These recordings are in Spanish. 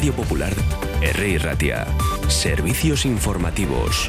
Radio Popular, R. Ratia. Servicios informativos.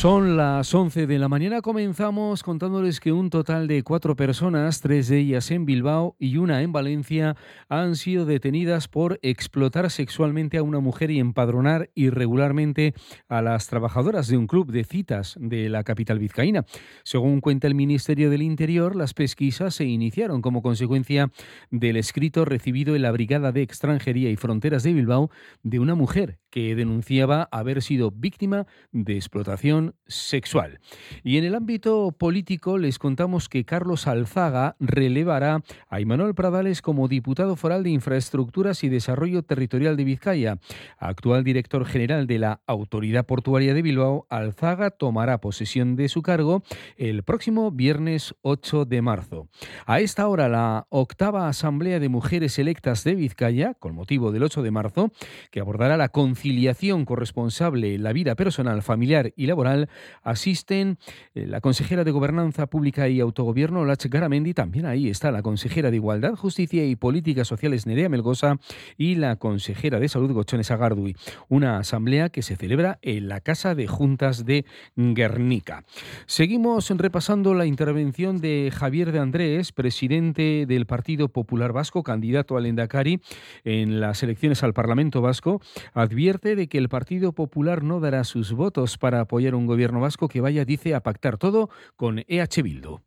Son las 11 de la mañana. Comenzamos contándoles que un total de cuatro personas, tres de ellas en Bilbao y una en Valencia, han sido detenidas por explotar sexualmente a una mujer y empadronar irregularmente a las trabajadoras de un club de citas de la capital vizcaína. Según cuenta el Ministerio del Interior, las pesquisas se iniciaron como consecuencia del escrito recibido en la Brigada de Extranjería y Fronteras de Bilbao de una mujer que denunciaba haber sido víctima de explotación sexual. Y en el ámbito político les contamos que Carlos Alzaga relevará a Imanuel Pradales como diputado foral de Infraestructuras y Desarrollo Territorial de Vizcaya. Actual director general de la Autoridad Portuaria de Bilbao, Alzaga tomará posesión de su cargo el próximo viernes 8 de marzo. A esta hora, la octava Asamblea de Mujeres Electas de Vizcaya, con motivo del 8 de marzo, que abordará la conciliación corresponsable la vida personal, familiar y laboral, asisten eh, la consejera de Gobernanza Pública y Autogobierno, Lach Garamendi, también ahí está la consejera de Igualdad, Justicia y Políticas Sociales, Nerea Melgosa, y la consejera de Salud, Gochones Agardui. Una asamblea que se celebra en la Casa de Juntas de Guernica. Seguimos repasando la intervención de Javier de Andrés, presidente del Partido Popular Vasco, candidato al Endacari en las elecciones al Parlamento Vasco, advierte de que el Partido Popular no dará sus votos para apoyar un gobierno vasco que vaya, dice, a pactar todo con EH Bildu.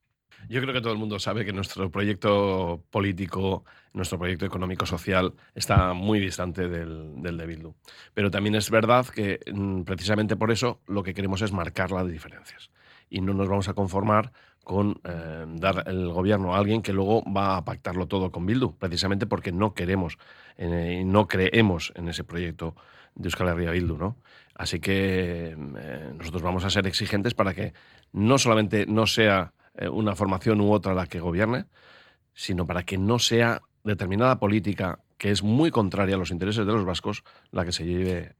Yo creo que todo el mundo sabe que nuestro proyecto político, nuestro proyecto económico-social está muy distante del, de Bildu. Pero también es verdad que mm, precisamente por eso lo que queremos es marcar las diferencias. Y no nos vamos a conformar con eh, dar el gobierno a alguien que luego va a pactarlo todo con Bildu, precisamente porque no queremos y eh, no creemos en ese proyecto de Euskal Herria Bildu, ¿no? Así que eh, nosotros vamos a ser exigentes para que no solamente no sea eh, una formación u otra la que gobierne, sino para que no sea determinada política que es muy contraria a los intereses de los vascos la que se lleve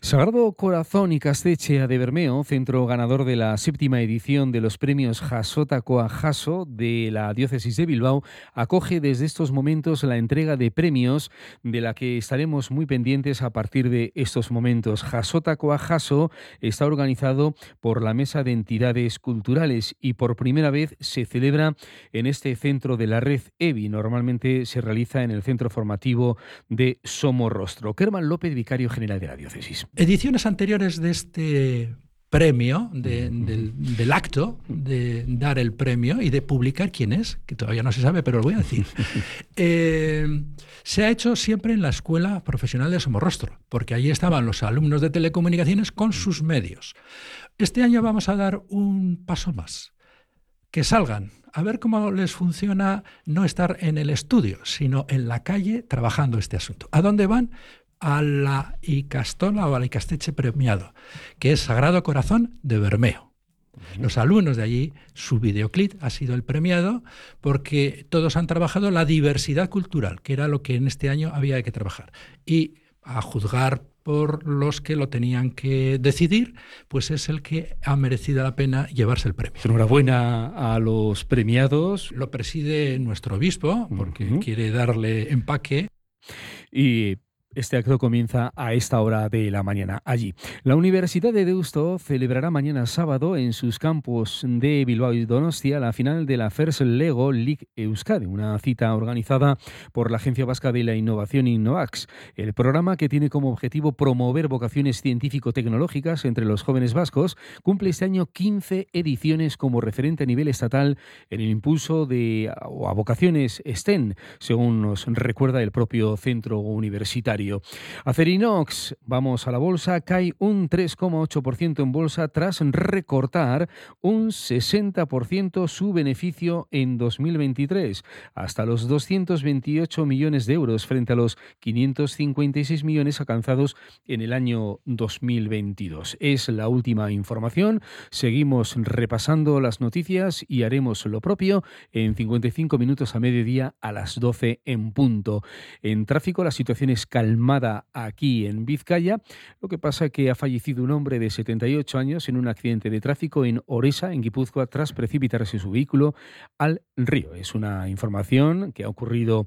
Sagrado Corazón y Castechea de Bermeo, centro ganador de la séptima edición de los premios Jasota Coajaso de la diócesis de Bilbao, acoge desde estos momentos la entrega de premios de la que estaremos muy pendientes a partir de estos momentos. Jasota Coajaso está organizado por la Mesa de Entidades Culturales y por primera vez se celebra en este centro de la red EVI. Normalmente se realiza en el centro formativo de Somorrostro. Kerman López, vicario general de la diócesis. Ediciones anteriores de este premio, de, del, del, acto de dar el premio y de publicar quién es, que todavía no se sabe, pero lo voy a decir, eh, se ha hecho siempre en la Escuela Profesional de Somorrostro, porque allí estaban los alumnos de telecomunicaciones con sus medios. Este año vamos a dar un paso más, que salgan a ver cómo les funciona no estar en el estudio, sino en la calle trabajando este asunto. ¿A dónde van? A la Icastola o a la Icasteche premiado, que es Sagrado Corazón de Bermeo. Los alumnos de allí, su videoclip ha sido el premiado porque todos han trabajado la diversidad cultural, que era lo que en este año había que trabajar. Y a juzgar por los que lo tenían que decidir, pues es el que ha merecido la pena llevarse el premio. Enhorabuena a los premiados. Lo preside nuestro obispo, porque uh -huh. quiere darle empaque. Y este acto comienza a esta hora de la mañana allí. La Universidad de Deusto celebrará mañana sábado en sus campos de Bilbao y Donostia la final de la First Lego League Euskadi, una cita organizada por la Agencia Vasca de la Innovación Innovax. El programa, que tiene como objetivo promover vocaciones científico-tecnológicas entre los jóvenes vascos, cumple este año 15 ediciones como referente a nivel estatal en el impulso de a vocaciones STEM, según nos recuerda el propio centro universitario. Acerinox, vamos a la bolsa, cae un 3,8% en bolsa tras recortar un 60% su beneficio en 2023, hasta los 228 millones de euros frente a los 556 millones alcanzados en el año 2022. Es la última información. Seguimos repasando las noticias y haremos lo propio en 55 minutos a mediodía a las 12 en punto. En tráfico la situación es calmada Almada, aquí en Vizcaya. Lo que pasa es que ha fallecido un hombre de 78 años en un accidente de tráfico en Oresa, en Guipúzcoa, tras precipitarse su vehículo al río. Es una información que ha ocurrido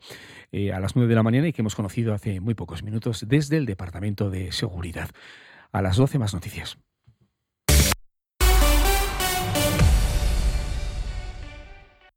eh, a las 9 de la mañana y que hemos conocido hace muy pocos minutos desde el Departamento de Seguridad. A las 12 más noticias.